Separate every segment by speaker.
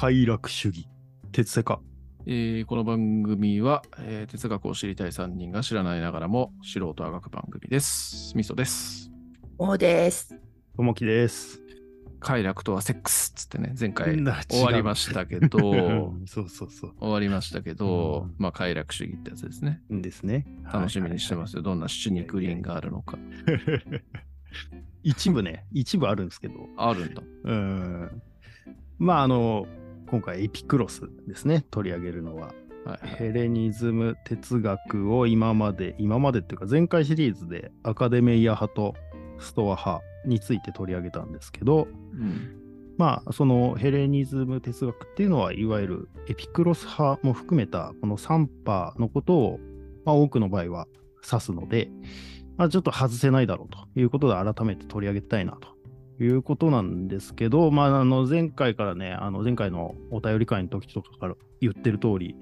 Speaker 1: 快楽主義。哲世か。
Speaker 2: えーこの番組は、えー哲学を知りたい3人が知らないながらも素人あがく番組です。みそです。
Speaker 3: おです。
Speaker 1: ともきです。
Speaker 2: 快楽とはセックスっつってね、前回
Speaker 1: な
Speaker 2: 終わりましたけど、終
Speaker 1: うんそうそうそ
Speaker 2: わりましたけど、
Speaker 1: うん
Speaker 2: まあ快楽主義ってやつですね。
Speaker 1: う。ですね。
Speaker 2: 楽しみにしてま
Speaker 1: はい
Speaker 2: すよ。どんなシチュニクリーンがあるのか。
Speaker 1: 一部ね、一部あるんですけど、
Speaker 2: あるんだ。
Speaker 1: うん。まあ、あの、今回エピクロスですね、取り上げるのは。
Speaker 2: はいはい。
Speaker 1: ヘレニズム哲学を今まで、今までっていうか前回シリーズでアカデメイア派とストア派について取り上げたんですけど、
Speaker 2: うん
Speaker 1: まあ、そのヘレニズム哲学っていうのは、いわゆるエピクロス派も含めたこの3派のことを、まあ、多くの場合は指すので、まあ、ちょっと外せないだろうということで改めて取り上げたいなということなんですけど、まあ、あの前回からね、あの前回のお便り会の時とかから言ってる通り、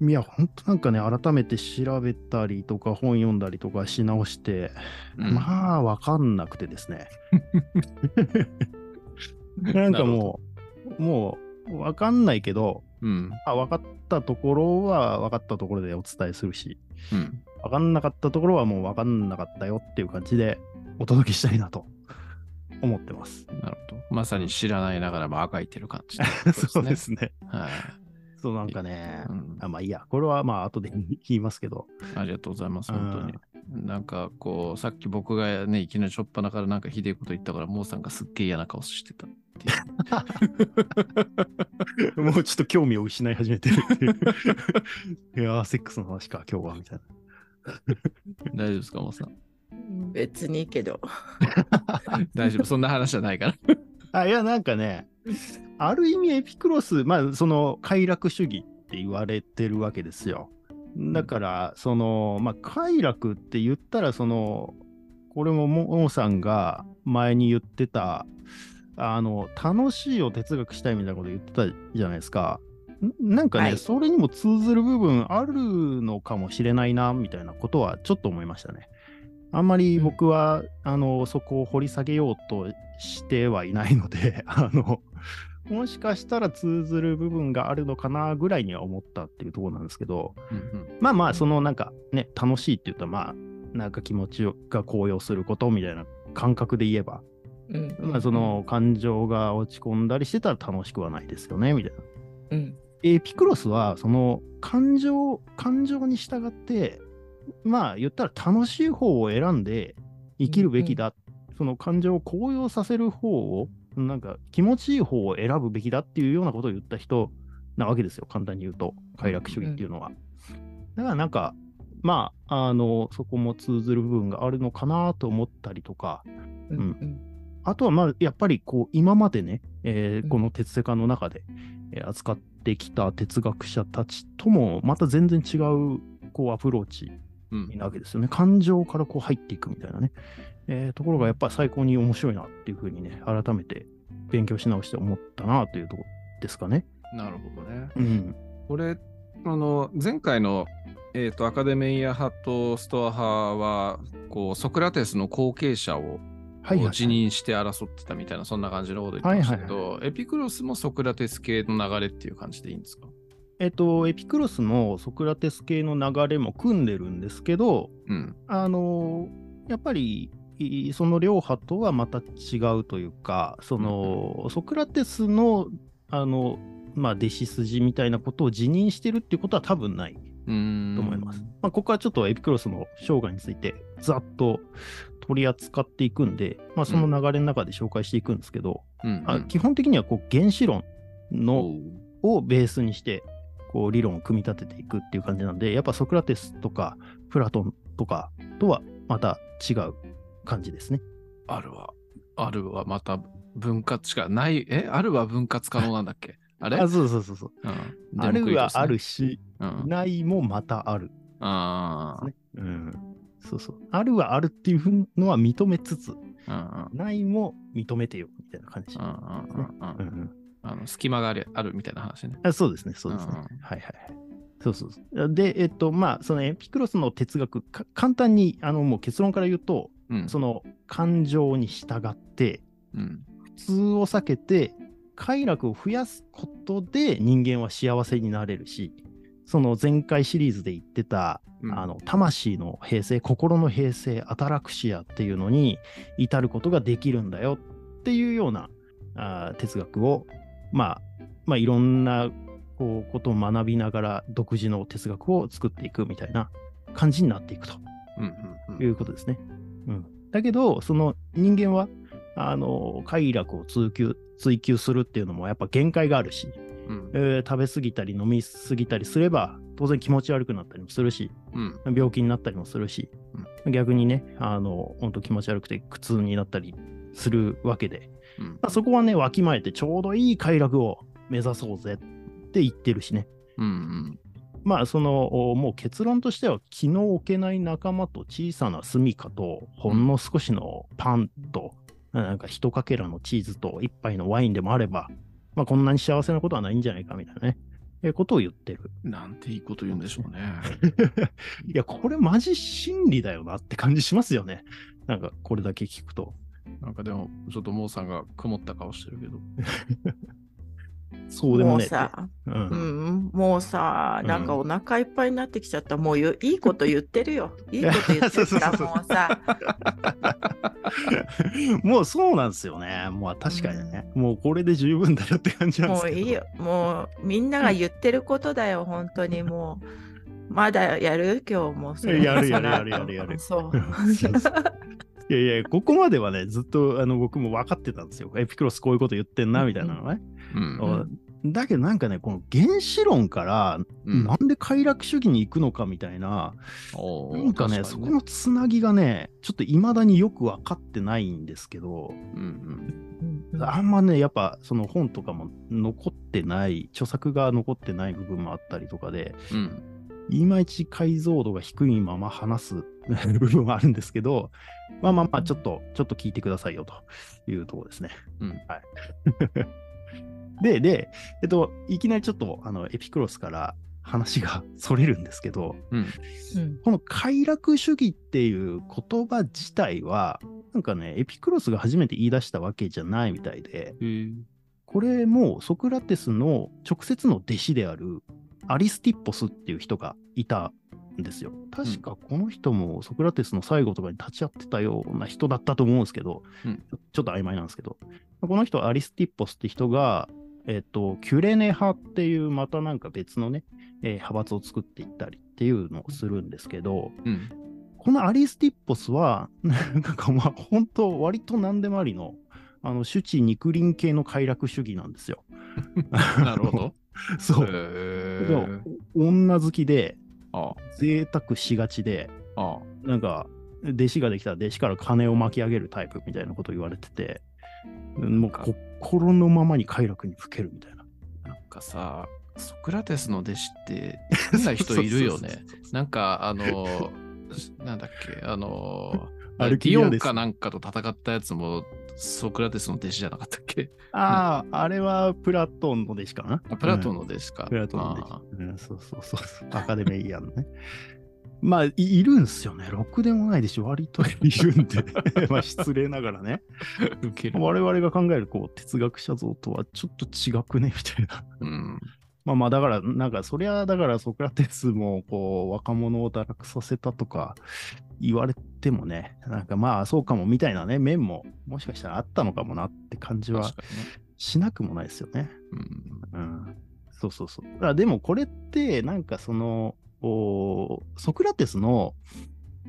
Speaker 1: いや、本当なんかね、改めて調べたりとか本読んだりとかし直して、
Speaker 2: うん
Speaker 1: まあ、わかんなくてですね。なんかもう、もう、わかんないけど、
Speaker 2: うん。
Speaker 1: あ分かったところは分かったところでお伝えするし、
Speaker 2: うん。
Speaker 1: 分かんなかったところはもう分かんなかったよっていう感じでお届けしたいなと思ってます。
Speaker 2: なるほど。まさに知らないながらもあがいてる感じ、
Speaker 1: そうですね。
Speaker 2: はい。
Speaker 1: そうなんかね、
Speaker 2: うん
Speaker 1: あまあいいや、これはまあ後で言いますけど、
Speaker 2: ありがとうございます、
Speaker 1: うん
Speaker 2: 本当に。なんかこう、さっき僕がね、いきなりしょっぱなからなんかひでえこと言ったから、モーさんがすっげえ嫌な顔してたっていう。
Speaker 1: もうちょっと興味を失い始めてるっていう。いやー、セックスの話か、今日は、みたいな。
Speaker 2: 大丈夫ですか、モーさん？
Speaker 3: 別にいいけど。
Speaker 2: 大丈夫、そんな話じゃないから。
Speaker 1: あ、いや、なんかね、ある意味エピクロス、まあ、その快楽主義って言われてるわけですよ。だから、その、まあ、快楽って言ったら、その、これもモモさんが前に言ってた、あの、楽しいを哲学したいみたいなこと言ってたじゃないですか。んなんかね、
Speaker 3: はい
Speaker 1: それにも通ずる部分あるのかもしれないな、みたいなことはちょっと思いましたね。あんまり僕は、あの、そこを掘り下げようとしてはいないので、あの、もしかしたら通ずる部分があるのかなぐらいには思ったっていうところなんですけど、まあまあ、そのなんかね、楽しいって言ったら、まあ、なんか気持ちが高揚することみたいな感覚で言えば、
Speaker 3: うん。
Speaker 1: まあその感情が落ち込んだりしてたら楽しくはないですよね、みたいな。
Speaker 3: うん。
Speaker 1: エピクロスは、その感情、感情に従って、まあ言ったら楽しい方を選んで生きるべきだ。その感情を高揚させる方を、なんか気持ちいい方を選ぶべきだっていうようなことを言った人なわけですよ、簡単に言うと、快楽主義っていうのは。だからなんか、まあ、あの、そこも通ずる部分があるのかなと思ったりとか、
Speaker 3: うん。うん。
Speaker 1: あとはまあやっぱりこう今までね、えー
Speaker 3: うん
Speaker 1: この哲世界の中で、えー扱ってきた哲学者たちともまた全然違うこうアプローチ
Speaker 2: うん
Speaker 1: なわけですよね。感情からこう入っていくみたいなね、えーところがやっぱり最高に面白いなっていうふうにね、改めて勉強し直して思ったなというところですかね。
Speaker 2: なるほどね。
Speaker 1: うん。
Speaker 2: これ、あの、前回の、えー、とアカデメイア派とストア派は、こう、ソクラテスの後継者を辞任して争ってたみたいな、そんな感じのこと言ってましたけど、エピクロスもソクラテス系の流れっていう感じでいいんですか？
Speaker 1: えっと、エピクロスのソクラテス系の流れも組んでるんですけど、
Speaker 2: うん。
Speaker 1: あのやっぱりいその両派とはまた違うというか、その、ソクラテスのあの、まあ、弟子筋みたいなことを辞任してるっていうことは多分ない。と思います。まあ、ここはちょっとエピクロスの生涯についてざっと取り扱っていくんで、まあ、その流れの中で紹介していくんですけど、
Speaker 2: うん
Speaker 1: 基本的にはこう原子論のをベースにしてこう理論を組み立てていくっていう感じなんでやっぱソクラテスとかプラトンとかとはまた違う感じですね。
Speaker 2: あるは、あるはまた分割しかない、え？あるは分割可能なんだっけ？あれ？
Speaker 1: あそうそうそうそう。
Speaker 2: うん。
Speaker 1: あるはある
Speaker 2: し。
Speaker 1: し、
Speaker 2: うん。
Speaker 1: ないもまたある。
Speaker 2: あ
Speaker 1: ねうん。そうそう。あるはあるっていうのは認めつつ、
Speaker 2: あ。うん
Speaker 1: ないも認めてよみたいな感じ。
Speaker 2: うんうんうんうん
Speaker 1: うんうん
Speaker 2: あの隙間があるあるみたいな話ね。
Speaker 1: あそうですね、そうですね。
Speaker 2: うん
Speaker 1: はいはいはい。そうそうそう。で、えっと、まあ、そのエピクロスの哲学、か簡単に、あの、もう結論から言うと、
Speaker 2: うん。
Speaker 1: その感情に従って、
Speaker 2: うん。
Speaker 1: 普通を避けて、快楽を増やすこことで人間は幸せになれるし、その前回シリーズで言ってた、
Speaker 2: うん
Speaker 1: あの魂の平静、心の平静、アタラクシアっていうのに至ることができるんだよっていうようなあー哲学を、まあ、まあ、いろんなこうことを学びながら独自の哲学を作っていくみたいな感じになっていくと。
Speaker 2: うんうんうん。
Speaker 1: いうことですね。うん、だけど、その人間は、あの快楽を追求追求するっていうのもやっぱ限界があるし、
Speaker 2: うん。
Speaker 1: えー食べ過ぎたり飲み過ぎたりすれば当然気持ち悪くなったりもするし
Speaker 2: うん。
Speaker 1: 病気になったりもするし、逆にねあの本当気持ち悪くて苦痛になったりするわけで、
Speaker 2: うん
Speaker 1: まあ、そこはねわきまえてちょうどいい快楽を目指そうぜって言ってるしね
Speaker 2: うん
Speaker 1: まあそのおもう結論としては気の置けない仲間と小さな住処とほんの少しのパンと、なんか一かけらのチーズと一杯のワインでもあれば、まあ、こんなに幸せなことはないんじゃないかみたいなね、えーことを言ってる。
Speaker 2: うんなんていいこと言うんでしょうね。
Speaker 1: いや、これマジ真理だよなって感じしますよね。なんかこれだけ聞くと。
Speaker 2: なんかでも、ちょっとモーさんが曇った顔してるけど。
Speaker 1: そうでもね。
Speaker 3: もうさ、
Speaker 1: う
Speaker 3: うんん、もうさ、なんかお腹いっぱいになってきちゃった。もうゆいいこと言ってるよ。いいこと言ってるから、
Speaker 1: そうそうそうそう
Speaker 3: もうさ、
Speaker 1: もうそうなんですよね。もう確かにね。もうこれで十分だよって感じなんですけど。
Speaker 3: もういいよ。もうみんなが言ってることだよ、本当にもう。まだやる？今日もそれ。
Speaker 1: やるやるやるやるやる
Speaker 3: そう。
Speaker 1: そうそういやいや、ここまではね、ずっとあの僕も分かってたんですよ。エピクロスこういうこと言ってんな、みたいなのね。
Speaker 2: うん。
Speaker 1: だけどなんかね、この原子論から、
Speaker 2: うん。
Speaker 1: なんで快楽主義に行くのかみたいな、
Speaker 2: おー
Speaker 1: なんかね、
Speaker 2: 確に
Speaker 1: そこのつなぎがね、ちょっと未だによく分かってないんですけど、
Speaker 2: うん
Speaker 3: うん。
Speaker 1: あんまね、やっぱその本とかも残ってない、著作が残ってない部分もあったりとかで、
Speaker 2: うんうん
Speaker 1: いまいち解像度が低いまま話す 部分はあるんですけど、まあまあまあ、ちょっと、ちょっと聞いてくださいよというところですね。
Speaker 2: うん
Speaker 1: はい。で、で、えっと、いきなりちょっと、あの、エピクロスから話がそれるんですけど、
Speaker 2: うん
Speaker 3: うん
Speaker 1: この快楽主義っていう言葉自体は、なんかね、エピクロスが初めて言い出したわけじゃないみたいで、これもソクラテスの直接の弟子であるアリスティッポスっていう人がいたんですよ。確かこの人もソクラテスの最後とかに立ち会ってたような人だったと思うんですけど、
Speaker 2: うん
Speaker 1: ちょっと曖昧なんですけど、この人アリスティッポスって人が、えっと、キュレネ派っていうまたなんか別のね、えー派閥を作っていったりっていうのをするんですけど、
Speaker 2: うん
Speaker 1: このアリスティッポスは、なんかまあ本当割と何でもありの、あの、主治肉林系の快楽主義なんですよ。
Speaker 2: なるほど。
Speaker 1: そう。
Speaker 2: へ
Speaker 1: でも
Speaker 2: ー
Speaker 1: 女好きで、
Speaker 2: あ
Speaker 1: 贅沢しがちで、
Speaker 2: あ
Speaker 1: なんか、弟子ができたら弟子から金を巻き上げるタイプみたいなこと言われてて、もう心のままに快楽にふけるみたいな。
Speaker 2: なんかさ、ソクラテスの弟子って 変な人いるよね。なんか、あの、なんだっけ、あの、
Speaker 1: ア
Speaker 2: ディオンかなんかと戦ったやつもソクラテスの弟子じゃなかったっけ？
Speaker 1: ああ、あれはプラトンの弟子かな？
Speaker 2: あプラトン
Speaker 1: の、
Speaker 2: の弟子か。
Speaker 1: プラトンの弟
Speaker 2: あ
Speaker 1: 子。うん、そうそうそうそう。アカデメイヤーのね。まあ、いいるんすよね。ろくでもないでしょ。割といるんで。まあ、失礼ながらね。我々が考えるこう哲学者像とはちょっと違くね？みたいな。
Speaker 2: うん。
Speaker 1: まあまあだから、なんかそりゃだからソクラテスもこう若者を堕落させたとか言われてもね、なんかまあそうかもみたいなね、面ももしかしたらあったのかもなって感じは。しなくもないですよね。
Speaker 2: うん。
Speaker 1: うん。そうそうそう。でもこれってなんかその、おソクラテスの、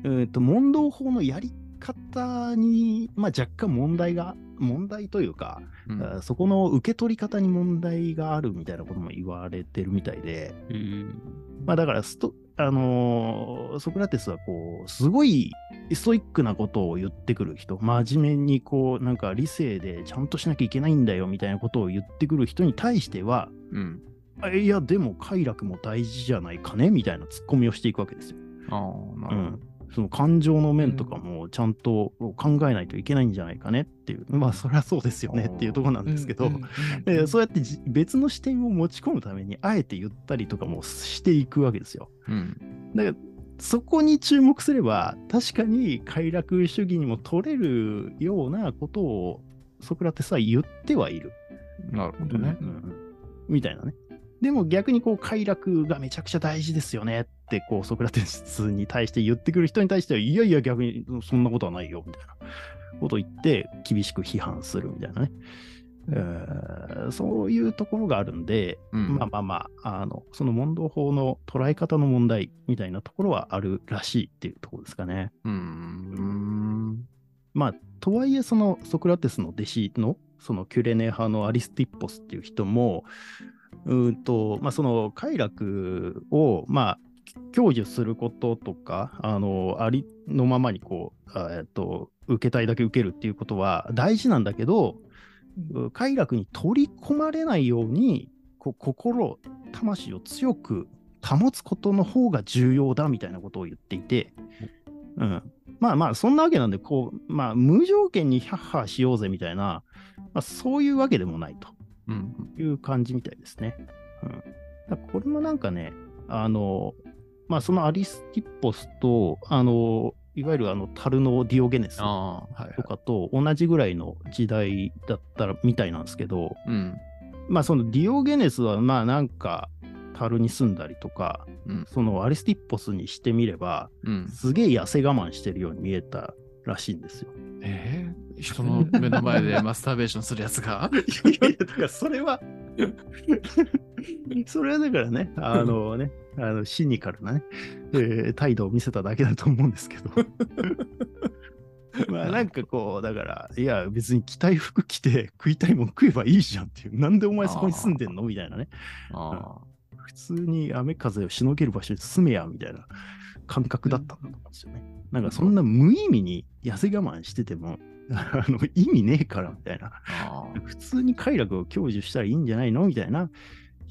Speaker 1: えー、と問答法のやり方に、まあ、若干問題が、問題というか、
Speaker 2: うん
Speaker 1: そこの受け取り方に問題があるみたいなことも言われてるみたいで、
Speaker 2: へー
Speaker 1: まあだからスト、あのーソクラテスはこう、すごいストイックなことを言ってくる人、真面目にこう、なんか理性でちゃんとしなきゃいけないんだよみたいなことを言ってくる人に対しては、
Speaker 2: うん。
Speaker 1: あいや、でも快楽も大事じゃないかねみたいなツッコミをしていくわけですよ。
Speaker 2: ああ、なるほ
Speaker 1: うん。その感情の面とかもちゃんと考えないといけないんじゃないかねっていう、まあそりゃそうですよねっていうところなんですけど、
Speaker 3: う
Speaker 1: そうやってじ別の視点を持ち込むために、あえて言ったりとかもしていくわけですよ。
Speaker 2: ど。うん。
Speaker 1: だから、そこに注目すれば、確かに快楽主義にも取れるようなことをソクラテスは言ってはいる。
Speaker 2: なるほどね。
Speaker 1: うんみたいなね。でも逆にこう快楽がめちゃくちゃ大事ですよねってこうソクラテスに対して言ってくる人に対してはいやいや逆にそんなことはないよみたいなことを言って厳しく批判するみたいなね。えーそういうところがあるんで、
Speaker 2: うん
Speaker 1: まあまあまあ、あの、その問答法の捉え方の問題みたいなところはあるらしいっていうところですかね。
Speaker 2: うーん。
Speaker 1: まあ、とはいえ、そのソクラテスの弟子の、そのキュレネ派のアリスティッポスっていう人も、うーんと、まあ、その快楽を、まあ、享受することとか、あの、ありのままにこう、あえっと、受けたいだけ受けるっていうことは大事なんだけど、う快楽に取り込まれないように、こう心、魂を強く保つことの方が重要だみたいなことを言っていて、うん、まあまあ、そんなわけなんで、こう、まあ、無条件にヒャッハーしようぜみたいな、まあ、そういうわけでもないと。
Speaker 2: うん。
Speaker 1: いう感じみたいですね。うん、これもなんかね、あの、まあ、そのアリスティッポスと、あの、いわゆるあの、タルノ・ディオゲネスと。かと同じぐらいの時代だったらみたいなんですけど、
Speaker 2: うん。
Speaker 1: まあそのディオゲネスはまあなんかタルに住んだりとか、
Speaker 2: うん
Speaker 1: そのアリスティッポスにしてみれば、
Speaker 2: うん。
Speaker 1: すげえ痩せ我慢してるように見えたらしいんですよ。
Speaker 2: えー、人の目の前でマスターベーションするやつが？
Speaker 1: いやいや、だからそれは、それはだからね、あのね、あのシニカルなね、えー態度を見せただけだと思うんですけど。まあなんかこう、だから、いや別に着たい服着て食いたいもん食えばいいじゃんっていう、なんでお前そこに住んでんのみたいなね。
Speaker 2: あ
Speaker 1: 普通に雨風をしのげる場所に住めや、みたいな感覚だったんだと思うんですよね。なんかそんな無意味に痩せ我慢してても、あの意味ねえから、みたいな。普通に快楽を享受したらいいんじゃないのみたいな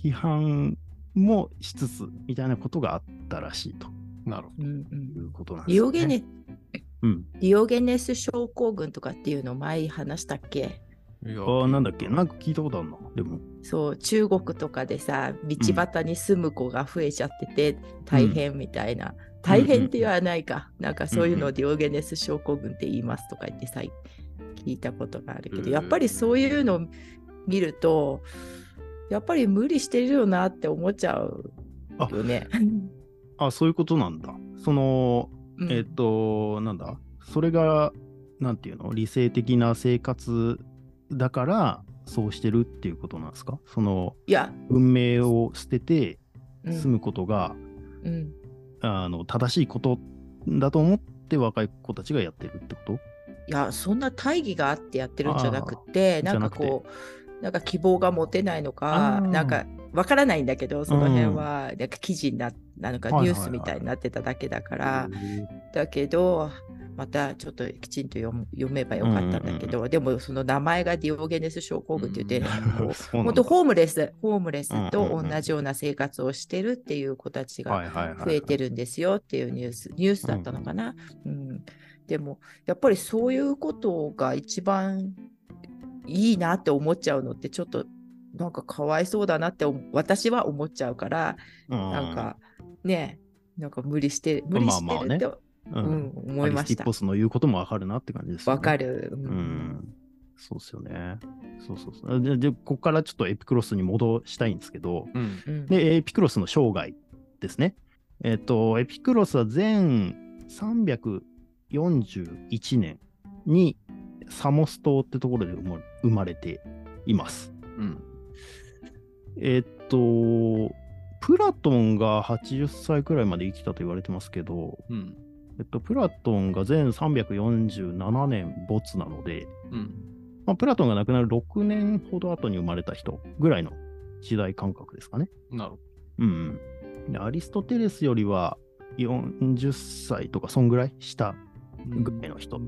Speaker 1: 批判もしつつ、みたいなことがあったらしいと
Speaker 2: あ、なるほ
Speaker 3: うんう
Speaker 1: い
Speaker 3: ん
Speaker 1: うことなんですよ、ね。
Speaker 3: ディオゲネ
Speaker 1: うん。
Speaker 3: ディオゲネス症候群とかっていうの前話したっけ？
Speaker 2: ど。いや
Speaker 1: ああ、なんだっけ？なんか聞いたことあるのでも。
Speaker 3: そう中国とかでさ道端に住む子が増えちゃってて大変みたいな、大変って言わないか、なんかそういうのをディオゲネス症候群って言いますとか言ってさ聞いたことがあるけど、
Speaker 2: うん
Speaker 3: やっぱりそういうのを見るとやっぱり無理してるよなって思っちゃうよね。
Speaker 1: あ、そういうことなんだ。その、
Speaker 3: うん。
Speaker 1: えっ、と、なんだ？それが、なんていうの？理性的な生活だから、そうしてるっていうことなんですか？その、
Speaker 3: いや、
Speaker 1: 運命を捨てて
Speaker 3: うん。
Speaker 1: 住むことが、
Speaker 3: うん
Speaker 1: あの正しいことだと思って若い子たちがやってるってこと？
Speaker 3: いやそんな大義があってやってるんじゃなくて
Speaker 1: ー
Speaker 3: なんかこうなんか希望が持てないのかなんかわからないんだけどその辺はなんか記事にななのかニュースみたいになってただけだから、だけどまたちょっときちんと読めばよかったんだけど、でもその名前がディオゲネス症候群って言って、こう
Speaker 1: んだ。
Speaker 3: 本当ホームレスホームレスと
Speaker 1: うんうんうん
Speaker 3: 同じような生活をしてるっていう子たちが増えてるんですよっていうニュース、ニュースだったのかな。うんでも、やっぱりそういうことが一番いいなって思っちゃうのって、ちょっとなんかかわいそうだなって思私は思っちゃうから、なんかね、なんか無理して、無理してるって、
Speaker 1: う、
Speaker 3: うんん思いました
Speaker 1: アリスティッポ。スの言うこともわかるなって感じです、
Speaker 3: わか
Speaker 1: る。
Speaker 3: る。う
Speaker 1: うんん。そうっすよね。そうそうそう。で、でここからちょっとエピクロスに戻したいんですけど、
Speaker 2: うん。
Speaker 3: うん
Speaker 1: で、エピクロスの生涯ですね。えっ、と、エピクロスは全341年にサモス島ってところで生ま生まれています。
Speaker 2: うん。
Speaker 1: えっ、と、プラトンが80歳くらいまで生きたと言われてますけど、
Speaker 2: うん。
Speaker 1: えっと、プラトンが全347年没なので、
Speaker 2: うん。
Speaker 1: まあ、プラトンが亡くなる6年ほど後に生まれた人ぐらいの時代感覚ですかね。
Speaker 2: なるほ
Speaker 1: うんうん。でアリストテレスよりは40歳とか、そんぐらい下
Speaker 2: ど。
Speaker 1: ぐらいの人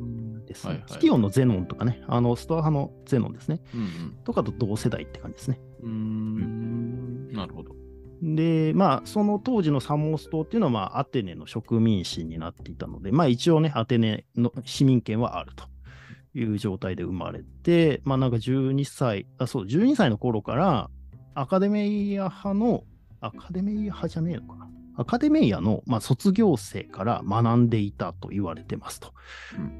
Speaker 1: ですね。
Speaker 2: はいはい
Speaker 1: キオンのゼノンとかね、あのストア派のゼノンですね。
Speaker 2: うん
Speaker 1: とかと同世代って感じですね。
Speaker 2: うん。なるほど。
Speaker 1: で、まあ、その当時のサモース島っていうのは、まあ、アテネの植民地になっていたので、まあ、一応ね、アテネの市民権はあるという状態で生まれて、まあ、なんか12歳、あ、そう、12歳の頃から、アカデミア派の、アカデミア派じゃねえのかな？アカデミアの、まあ、卒業生から学んでいたと言われてますと。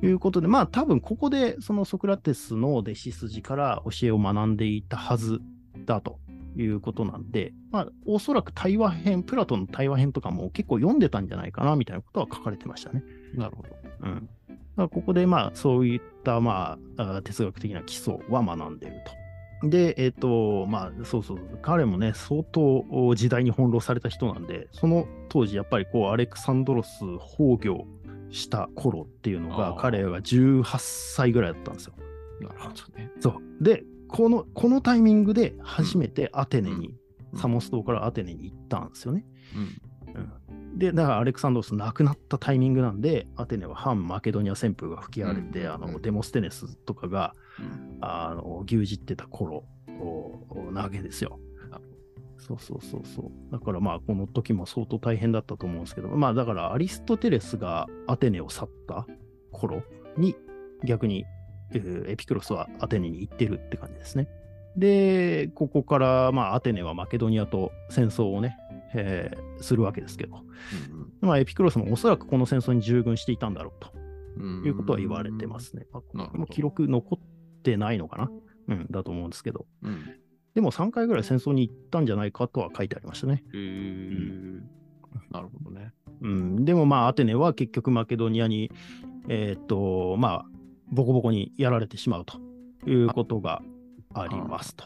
Speaker 1: いうことで、まあ多分ここでそのソクラテスの弟子筋から教えを学んでいたはずだということなんで、まあ、おそらく対話編、プラトンの対話編とかも結構読んでたんじゃないかなみたいなことは書かれてましたね。
Speaker 2: なるほど。
Speaker 1: うん。だからここで、まあ、そういった、まあ、あ哲学的な基礎は学んでると。で、えっ、と、まあ、そうそう、彼もね、相当時代に翻弄された人なんで、その当時、やっぱりこう、アレクサンドロス崩御した頃っていうのが、彼が18歳ぐらいだったんですよ。
Speaker 2: なるほどね。
Speaker 1: そう。で、この、このタイミングで初めてアテネに、
Speaker 2: うん
Speaker 1: サモス島からアテネに行ったんですよね。
Speaker 2: うん。
Speaker 1: で、だからアレクサンドロス亡くなったタイミングなんで、アテネは反マケドニア旋風が吹き荒れて、
Speaker 2: うん
Speaker 1: あの
Speaker 2: うん
Speaker 1: デモステネスとかが
Speaker 2: うん。
Speaker 1: あの牛耳ってた頃なわけですよ。そうそうそうそう。だからまあ、この時も相当大変だったと思うんですけど、まあだからアリストテレスがアテネを去った頃に、逆に、えーエピクロスはアテネに行ってるって感じですね。で、ここから、まあ、アテネはマケドニアと戦争をね、えーするわけですけど、まあ、エピクロスもおそらくこの戦争に従軍していたんだろうと
Speaker 2: うん。
Speaker 1: いうことは言われてま。すね。まあ、こ記録残ってないのかな？うん、だと思うんですけど。
Speaker 2: うん。
Speaker 1: でも3回ぐらい戦争に行ったんじゃないかとは書いてありましたね。
Speaker 2: へーなるほどね。
Speaker 1: うん、でもまあ、アテネは結局マケドニアに、えーっと、まあ、ボコボコにやられてしまうということがありますと。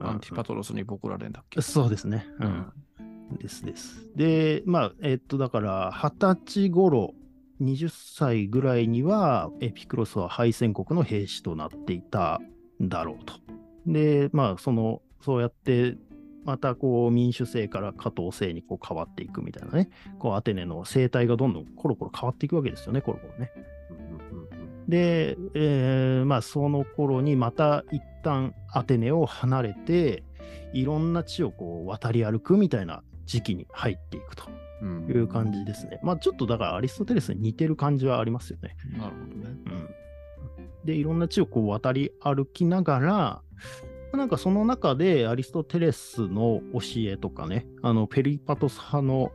Speaker 2: アンティパトロスにボコられんだっけ
Speaker 1: そうですね。う。
Speaker 2: ん
Speaker 1: ですです。で、まあ、えっと、だから、20歳頃、20歳ぐらいには、エピクロスは敗戦国の兵士となっていただろうと。で、まあ、その、そうやって、またこう民主制から加藤制にこう変わっていくみたいなね、こうアテネの生態がどんどんコロコロ変わっていくわけですよね、コロコロね。で、えーまあその頃にまた一旦アテネを離れて、いろんな地をこう渡り歩くみたいな時期に入っていくと
Speaker 2: うん
Speaker 1: いう感じですね。まあちょっとだからアリストテレスに似てる感じはありますよね。
Speaker 2: なるほどね。
Speaker 1: うん。で、いろんな地をこう渡り歩きながら、なんかその中でアリストテレスの教えとかね、あのペリパトス派の、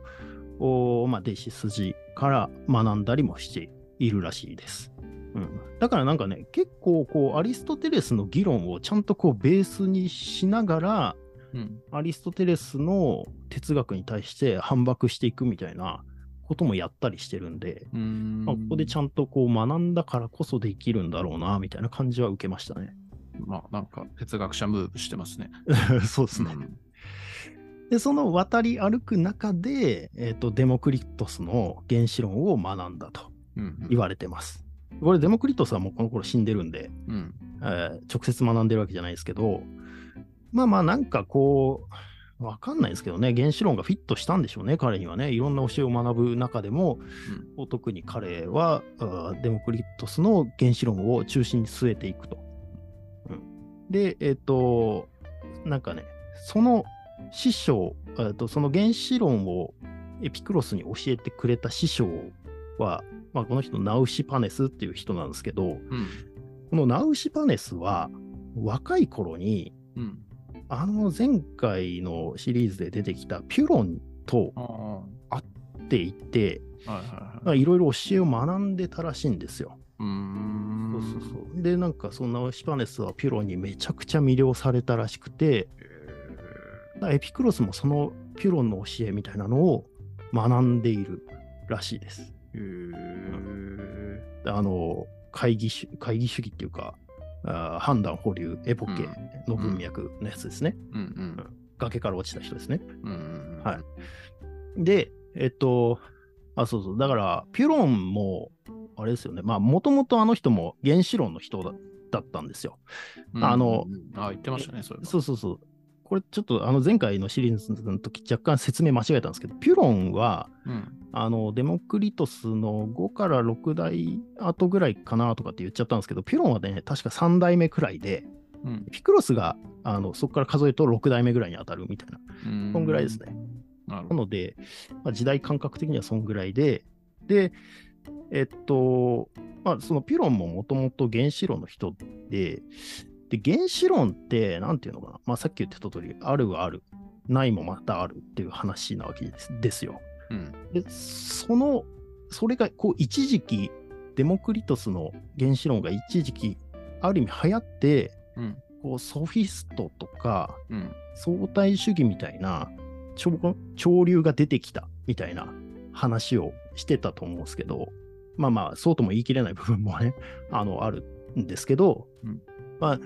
Speaker 1: おまあ、弟子筋から学んだりもしているらしいです。うん、だからなんかね、結構こうアリストテレスの議論をちゃんとこうベースにしながら、
Speaker 2: うん。
Speaker 1: アリストテレスの哲学に対して反駁していくみたいなこともやったりしてるんで、
Speaker 2: うん
Speaker 1: まあ、ここでちゃんとこう学んだからこそできるんだろうな、みたいな感じは受けましたね。
Speaker 2: まあ、なんか哲学者ムーブしてますね。
Speaker 1: そうですね。
Speaker 2: うん
Speaker 1: で、その渡り歩く中で、えっ、と、デモクリトスの原子論を学んだと
Speaker 2: うん
Speaker 1: 言われてます。これ、デモクリトスはもうこの頃死んでるんで、
Speaker 2: うん。
Speaker 1: えー直接学んでるわけじゃないですけど、まあまあ、なんかこう、わかんないですけどね、原子論がフィットしたんでしょうね、彼にはね。いろんな教えを学ぶ中でも、特に彼はデモクリトスの原子論を中心に据えていくと。うん、で、えっ、と、なんかね、その師匠、えっとその原子論をエピクロスに教えてくれた師匠は、まあ、この人、ナウシパネスっていう人なんですけど、
Speaker 2: うん。
Speaker 1: このナウシパネスは若い頃に、
Speaker 2: うん。
Speaker 1: あの前回のシリーズで出てきたピュロンと。会っていて、
Speaker 2: はい
Speaker 1: ろいろ教えを学んでたらしいんですよ。そうそうそう。で、なんかそんなシパネスはピュロンにめちゃくちゃ魅了されたらしくて、エピクロスもそのピュロンの教えみたいなのを学んでいるらしいです。あの、会議主会議主義っていうか、あー判断保留エポケの文脈のやつですね。
Speaker 2: うんうん。
Speaker 1: 崖から落ちた人ですね。
Speaker 2: うんうん。
Speaker 1: はい。で、えっと、あ、そうそう。だから、ピュロンも、あれですよね。まあ、もともとあの人も原子論の人だだったんですよ。
Speaker 2: うん。
Speaker 1: あの
Speaker 2: うん、あ、言ってましたね、それは。
Speaker 1: そうそうそう。これちょっとあの前回のシリーズの時若干説明間違えたんですけど、ピュロンは
Speaker 2: うん。
Speaker 1: あのデモクリトスの5から6代後ぐらいかなとかって言っちゃったんですけど、ピュロンはね、確か3代目くらいで、
Speaker 2: うん。
Speaker 1: ピクロスがあのそこから数えると6代目ぐらいに当たるみたいな、
Speaker 2: うん
Speaker 1: そんぐらいですね。な。ので、まあ、時代感覚的にはそんぐらいで、で、えっと、まあ、そのピュロンももともと原子論の人で、で、原子論って、なんていうのかな、まあ、さっき言ってた通り、あるはある、ないもまたあるっていう話なわけですですよ。
Speaker 2: うん。
Speaker 1: で、その、それが、こう、一時期、デモクリトスの原子論が一時期、ある意味流行って、
Speaker 2: うん。
Speaker 1: こうソフィストとか
Speaker 2: うん。
Speaker 1: 相対主義みたいな潮潮流が出てきたみたいな話をしてたと思うんですけど、まあまあ、そうとも言い切れない部分もね、あの、あるんですけど、
Speaker 2: うん
Speaker 1: まあ、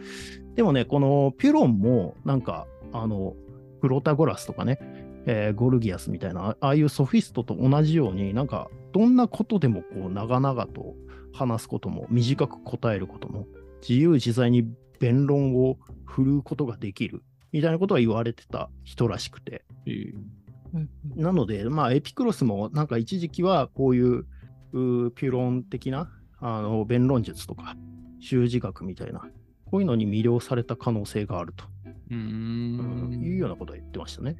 Speaker 1: でもね、このピュロンも、なんか、あの、プロタゴラスとかね、えーゴルギアスみたいな、ああいうソフィストと同じように、なんか、どんなことでもこう、長々と話すことも、短く答えることも、自由自在に弁論を振るうことができる、みたいなことは言われてた人らしくて。なので、まあ、エピクロスも、なんか一時期はこういうピュロン的なあの弁論術とか、習字学みたいな、こういうのに魅了された可能性があると、
Speaker 2: う
Speaker 1: ん。いうようなことは言ってましたね。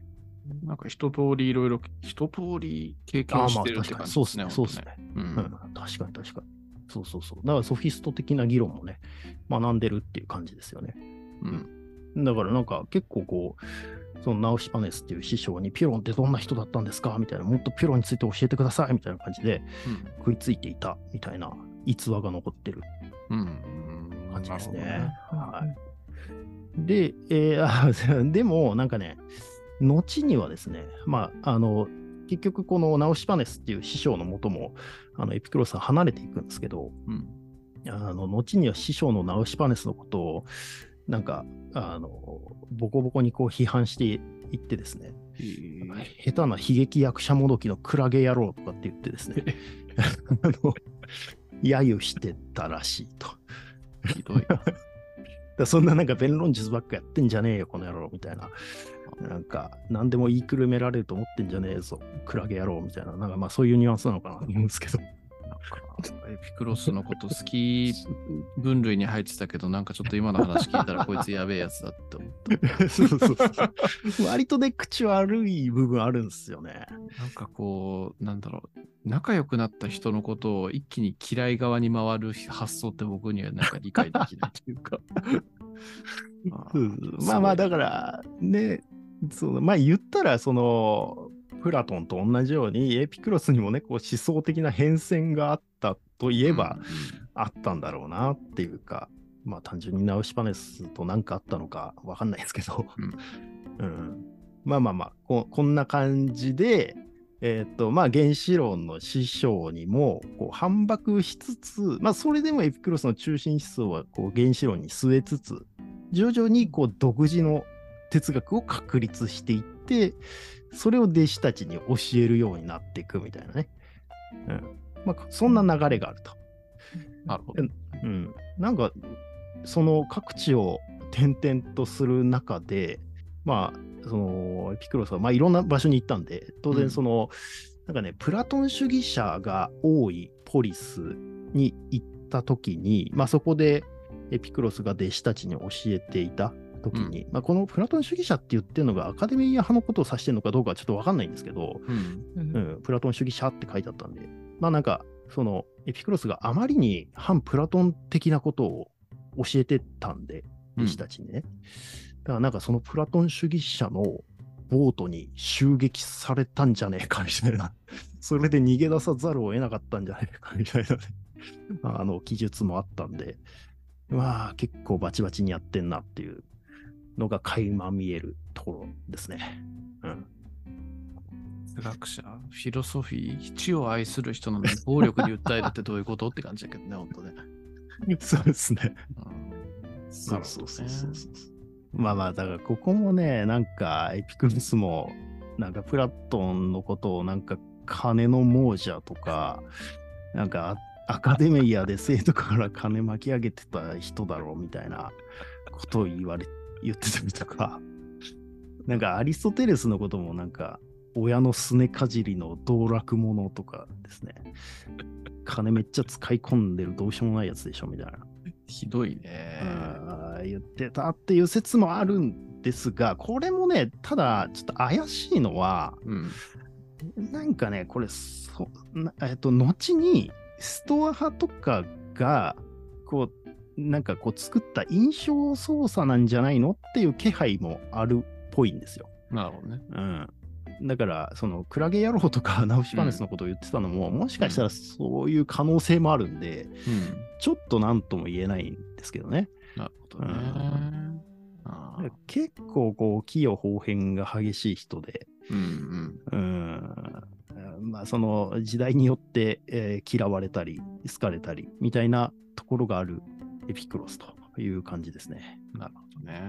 Speaker 2: なんか一通りいろいろ、一通り経験してるって感じ
Speaker 1: そう
Speaker 2: ですね。
Speaker 1: そうですね。うん、確かに確かに。そうそうそう。だからソフィスト的な議論もね、学んでるっていう感じですよね。
Speaker 2: うん。うん。
Speaker 1: だからなんか結構こう、そのナウシパネスっていう師匠にピュロンってどんな人だったんですかみたいな、もっとピュロンについて教えてくださいみたいな感じで食いついていたみたいな逸話が残ってる
Speaker 2: うん。うん。
Speaker 1: 感じですね。
Speaker 2: なる
Speaker 1: はい。で、えーあ でもなんかね、後にはですね、まあ、あの、結局このナウシパネスっていう師匠のもとも、あのエピクロスは離れていくんですけど、
Speaker 2: ほどね。
Speaker 1: あの後には師匠のナウシパネスのことを、なんか、あの、ボコボコにこう批判していってですね、下手な悲劇役者もどきのクラゲ野郎とかって言ってですね、あの、揶揄してたらしいと。
Speaker 2: ひどい
Speaker 1: そんななんか弁論術ばっかやってんじゃねえよ、この野郎みたいな。なんか、何でも言いくるめられると思ってんじゃねえぞ、クラゲ野郎みたいな。なんかまあそういうニュアンスなのかなと思うんですけど。
Speaker 2: エピクロスのこと好き分類に入ってたけど、なんかちょっと今の話聞いたらこいつやべえやつだって思った。
Speaker 1: そうそうそう。割とね、口悪い部分あるんですよね。
Speaker 2: なんかこう、なんだろう、仲良くなった人のことを一気に嫌い側に回る発想って僕にはなんか理解できないというか。
Speaker 1: まあまあ、だから、ね、そのまあ言ったら、その、プラトンと同じように、エピクロスにもね、こう思想的な変遷があったといえば、あったんだろうなっていうか、まあ単純にナウシパネスと何かあったのかわかんないですけど、うん。まあまあまあこ、こんな感じで、えっ、と、まあ原子論の師匠にもこう反駁しつつ、まあそれでもエピクロスの中心思想はこう原子論に据えつつ、徐々にこう独自の哲学を確立していって、それを弟子たちに教えるようになっていくみたいなね。うん。まあそんな流れがあると。
Speaker 2: なるほど。
Speaker 1: うん、なんかその各地を転々とする中でまあそのエピクロスはまあいろんな場所に行ったんで当
Speaker 2: うん
Speaker 1: 然その、なんかねプラトン主義者が多いポリスに行った時にまあそこでエピクロスが弟子たちに教えていた時に、まあ、このプラトン主義者って言ってるのがアカデミー派のことを指してるのかどうかはちょっとわかんないんですけど、
Speaker 2: うん。
Speaker 3: うん。
Speaker 1: うん、プラトン主義者って書いてあったんで、まあなんか、そのエピクロスがあまりに反プラトン的なことを教えてたんで、弟子たちにね。だからなんかそのプラトン主義者のボートに襲撃されたんじゃねえかみたいな、それで逃げ出さざるを得なかったんじゃねえかみたいなね、あの記述もあったんで、まあ結構バチバチにやってんなっていうのが垣間見えるところですね。うん。
Speaker 2: 哲学者、フィロソフィー、地を愛する人なのに暴力に訴えるってどういうことって感じだけどね、本当ね。
Speaker 1: そうですね。
Speaker 2: うん
Speaker 1: そうそうそうそうそう。まあまあ、だからここもね、なんかエピクロスも、なんかプラトンのことをなんか金の亡者とか、なんかアカデミアで生徒から金巻き上げてた人だろうみたいなことを言われ、言ってたりとか、なんかアリストテレスのこともなんか、親のすねかじりの道楽者とかですね。金めっちゃ使い込んでるどうしようもないやつでしょみたいな。
Speaker 2: ひどいね。
Speaker 1: 言ってたっていう説もあるんですが、これもね、ただちょっと怪しいのは、
Speaker 2: うん。
Speaker 1: なんかね、これ、そなえっと、後にストア派とかが、こう、なんかこう作った印象操作なんじゃないのっていう気配もあるっぽいんですよ。
Speaker 2: なるほどね。
Speaker 1: うん。だから、そのクラゲ野郎とかナウシパネスのことを言ってたのも、もしかしたらそういう可能性もあるんで、
Speaker 2: うん。
Speaker 1: ちょっと何とも言えないんですけどね。
Speaker 2: なるほどね。
Speaker 1: 結構こう、器用方変が激しい人で、
Speaker 2: うんうん。
Speaker 1: うん、まあその時代によって、えー嫌われたり、好かれたりみたいなところがあるエピクロスという感じですね。
Speaker 2: なるほどね。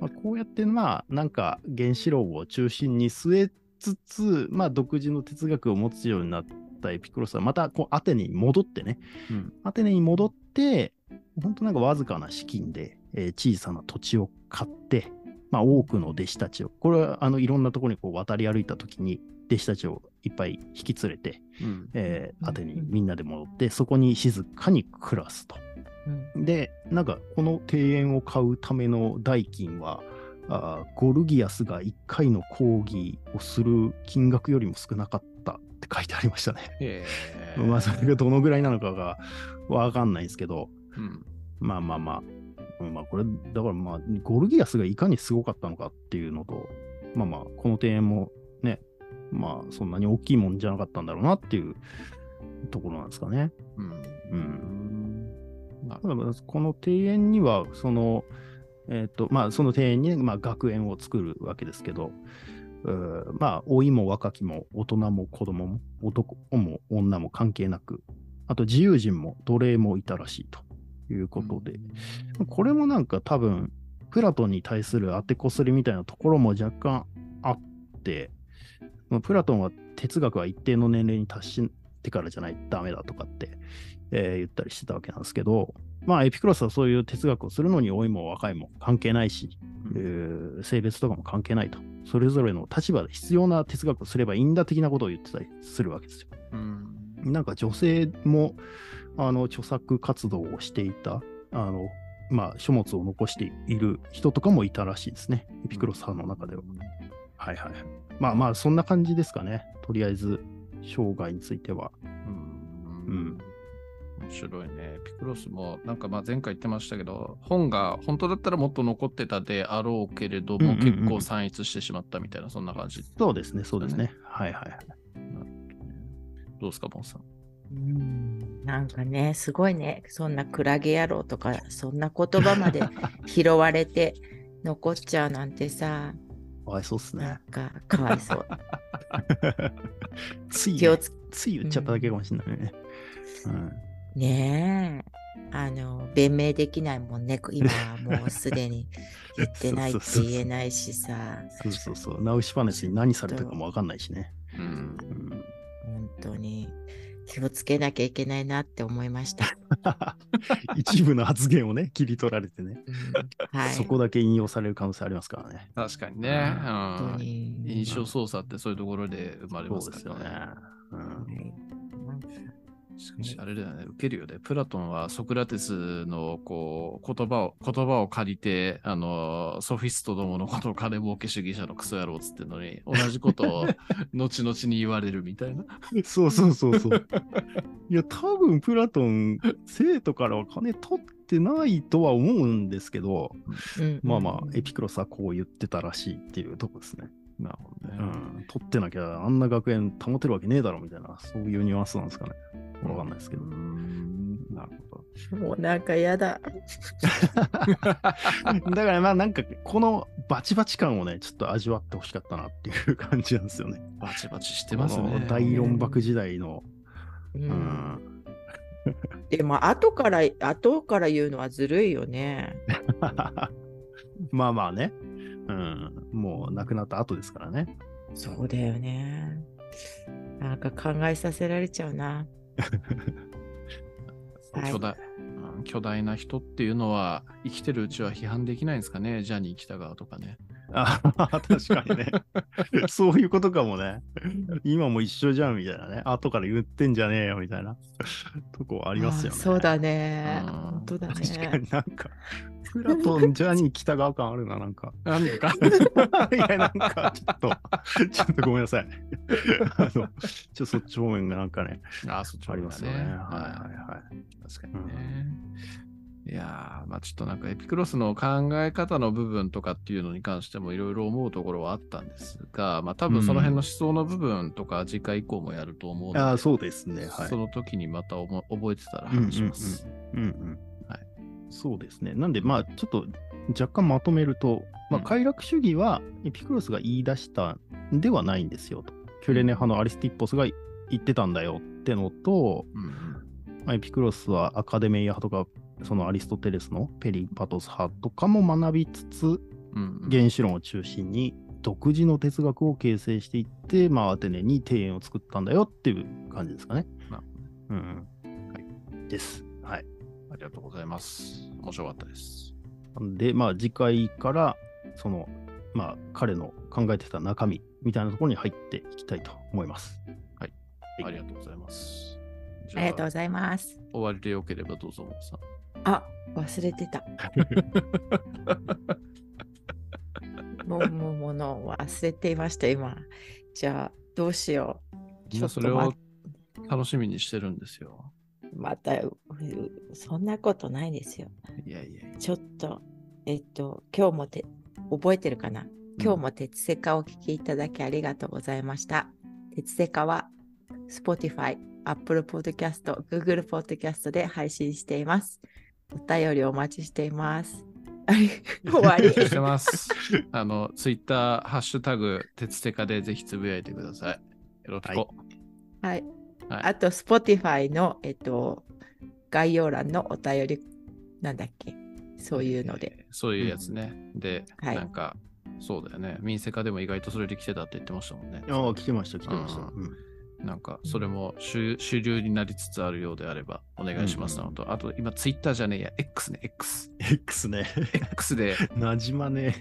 Speaker 1: まあ、こうやってまあなんか原子炉を中心に据えつつ、まあ、独自の哲学を持つようになったエピクロスはまたこうアテネに戻ってね
Speaker 2: うん
Speaker 1: アテネに戻って本当なんかわずかな資金で、えー小さな土地を買って、まあ、多くの弟子たちをこれはあのいろんなところにこう渡り歩いた時に弟子たちをいっぱい引き連れて、
Speaker 2: うん。
Speaker 1: えー
Speaker 3: うん。
Speaker 1: アテネにみんなで戻ってそこに静かに暮らすと。
Speaker 3: うん。
Speaker 1: で、なんかこの庭園を買うための代金は、あーゴルギアスが1回の講義をする金額よりも少なかったって書いてありましたね。
Speaker 2: へえ
Speaker 1: まあそれがどのぐらいなのかがわかんないんですけど、
Speaker 2: うん。
Speaker 1: まあまあまあ、うんまあこれ、だからまあ、ゴルギアスがいかにすごかったのかっていうのと、まあまあ、この庭園もね、まあそんなに大きいもんじゃなかったんだろうなっていうところなんですかね。
Speaker 2: うん。
Speaker 1: うん。まあこの庭園には、その、えっ、と、まあ、その庭園に、まあ、学園を作るわけですけど、うーまあ、老いも若きも、大人も子供も、男も女も関係なく、あと自由人も奴隷もいたらしいということで、これもなんか多分、プラトンに対する当てこすりみたいなところも若干あって、まあプラトンは哲学は一定の年齢に達してからじゃないとダメだとかって、えー言ったりしてたわけなんですけど、まあエピクロスはそういう哲学をするのに老いも若いも関係ないし、えー性別とかも関係ないと。それぞれの立場で必要な哲学をすればいいんだ的なことを言ってたりするわけですよ。
Speaker 2: うん
Speaker 1: なんか女性もあの著作活動をしていた、あのまあ、書物を残している人とかもいたらしいですね。エピクロス派の中では。はいはいはい。まあまあ、そんな感じですかね。とりあえず、生涯については。
Speaker 2: うん
Speaker 1: うん
Speaker 2: 面白いね。ピクロスも、なんかまあ前回言ってましたけど、本が本当だったらもっと残ってたであろうけれども、
Speaker 1: うんうんうん
Speaker 2: 結構散逸してしまったみたいな、そんな感じ。
Speaker 1: そうですね、そうですね。はいはいはい。
Speaker 2: どうですか、ボンさん。
Speaker 3: うんなんかね、すごいね、そんなクラゲ野郎とか、そんな言葉まで拾われて残っちゃうなんてさ、
Speaker 1: かわいそうっすね
Speaker 3: なん。かかわいそう。
Speaker 1: つい、
Speaker 3: 気をつ
Speaker 1: つい言っちゃっただけかもしれないね。うん
Speaker 3: ねえ。あの、弁明できないもんね。今はもうすでに 言ってないって言えないしさ、
Speaker 1: そうそうそう。ナウシパネスに何されたかもわかんないしね。
Speaker 2: うん。
Speaker 1: うん
Speaker 3: 本当に気をつけなきゃいけないなって思いました。
Speaker 1: 一部の発言をね、切り取られてね、
Speaker 3: うんはい。
Speaker 1: そこだけ引用される可能性ありますからね。
Speaker 2: 確かにね。
Speaker 3: 本当
Speaker 2: うん
Speaker 3: に。
Speaker 2: 印象操作ってそういうところで生まれますからね。しかしあれだよね、受けるよね。プラトンはソクラテスのこう言葉を言葉を借りて、あのソフィストどものことを金儲け主義者のクソ野郎っつってんのに、同じことを後々に言われるみたいな。
Speaker 1: そうそうそうそう。いや、多分プラトン、生徒からは金取ってないとは思うんですけど、
Speaker 3: うん
Speaker 1: まあまあ、エピクロスはこう言ってたらしいっていうとこですね。
Speaker 2: なるほどね。
Speaker 1: うん。取ってなきゃあんな学園保てるわけねえだろみたいな、そういうニュアンスなんですかね。わかんないですけど
Speaker 2: う。んなるほど。
Speaker 3: もうなんかやだ。
Speaker 1: だからまあなんかこのバチバチ感をね、ちょっと味わってほしかったなっていう感じなんですよね。
Speaker 2: バチバチしてますね。
Speaker 1: 大論博時代の。
Speaker 3: う
Speaker 1: うんん。
Speaker 3: でも後から後から言うのはずるいよね。
Speaker 1: まあまあね。うん。もう亡くなった後ですからね。
Speaker 3: そうだよね。なんか考えさせられちゃうな。はい
Speaker 2: 巨大うん巨大な人っていうのは生きてるうちは批判できないんですかね、ジャニー北川とかね。
Speaker 1: あ確かにね。そういうことかもね。今も一緒じゃんみたいなね。後から言ってんじゃねえよみたいなとこありますよね。
Speaker 3: あそうだね。
Speaker 2: うん
Speaker 3: 本当だ
Speaker 1: 確か
Speaker 3: ね。
Speaker 1: になんか、プラトン、ジャニー北川感あるな、なんか。
Speaker 2: なんでか。
Speaker 1: いや、なんか、ちょっと、ちょっとごめんなさい。あの、ちょっとそっち方面がなんかね、
Speaker 2: あ、そっち
Speaker 1: ありますよね。はい
Speaker 2: は
Speaker 1: はいはい。
Speaker 2: い。確かにね。いやー、まあちょっとなんかエピクロスの考え方の部分とかっていうのに関してもいろいろ思うところはあったんですが、まあ多分その辺の思想の部分とか次回以降もやると思うので、
Speaker 1: ああ、そうですね。はい
Speaker 2: そ。の時にまた思覚えてたら話します。
Speaker 1: うんうん。
Speaker 2: はい
Speaker 1: そうですね。なんで、まあ、ちょっと若干まとめると、まあ、
Speaker 2: うん
Speaker 1: 快楽主義はエピクロスが言い出したんではないんですよと。キュレネ派のアリスティッポスが言ってたんだよってのと、まあ、エピクロスはアカデメイア派とか、そのアリストテレスのペリパトス派とかも学びつつ、原子論を中心に独自の哲学を形成していって、まあ、アテネに庭園を作ったんだよっていう感じですかね。うん。はい。です。はい。
Speaker 2: ありがとうございます。面白かったです。
Speaker 1: で、まあ、次回から、その、まあ、彼の考えてた中身みたいなところに入っていきたいと思います。はい
Speaker 2: ありがとうございます。じ
Speaker 3: あ
Speaker 2: ゃあ
Speaker 3: りがとうございます。
Speaker 2: 終わりでよければどうぞ、もさん。
Speaker 3: あ、忘れてた。もうもうものを忘れていました、今。じゃあ、どうしよう。
Speaker 2: みんなそれを楽しみにしてるんですよ。
Speaker 3: また、うそんなことないですよ。
Speaker 2: いやいやいや。
Speaker 3: ちょっと、えっと、今日もて、覚えてるかな？今日も鉄セカをお聞きいただきありがとうございました。鉄セカは Spotify、Apple Podcast、Google Podcast で配信しています。お便りお待ちしています。終わり。
Speaker 2: してます。あの、ツイッター、ハッシュタグ、鉄テカでぜひつぶやいてください。よろしく。
Speaker 1: はい
Speaker 3: はい。
Speaker 2: はい
Speaker 3: あと、Spotify の、えっと、概要欄のお便り、なんだっけ？そういうので。
Speaker 2: えーそういうやつね。で、
Speaker 3: はい
Speaker 2: なんか、そうだよね。民生化でも意外とそれで来てたって言ってましたもんね。
Speaker 1: ああ、来てました、来てました。
Speaker 2: う
Speaker 1: うん
Speaker 2: なんか、それも主主流になりつつあるようであれば、お願いしますなのと、あと、今、ツイッターじゃねえや、X ね、X。
Speaker 1: X ね。
Speaker 2: X で、
Speaker 1: なじまね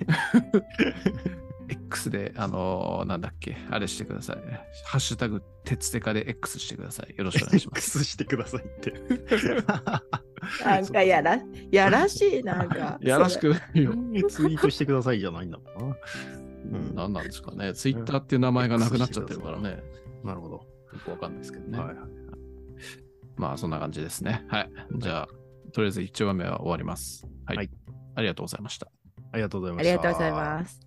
Speaker 2: X で、あのーなんだっけ、あれしてください。ハッシュタグ、鉄テカで X してください。よろしくお願いします。
Speaker 1: X してくださいって。
Speaker 3: なんかやら、やらしい、なんか。
Speaker 2: やらしくないよ。
Speaker 1: ツイートしてくださいじゃないんだもんな。うん
Speaker 2: 何なんですかね。ツイッターっていう名前がなくなっちゃってるからね。
Speaker 1: なるほど。
Speaker 2: よくわかんないですけどね。
Speaker 1: はいはい
Speaker 2: まあ、そんな感じですね。はい。じゃあ、とりあえず1話目は終わります。はい。
Speaker 1: はい
Speaker 2: ありがとうございました。
Speaker 1: ありがとうございま
Speaker 3: あ
Speaker 1: した。
Speaker 3: りがとうございます。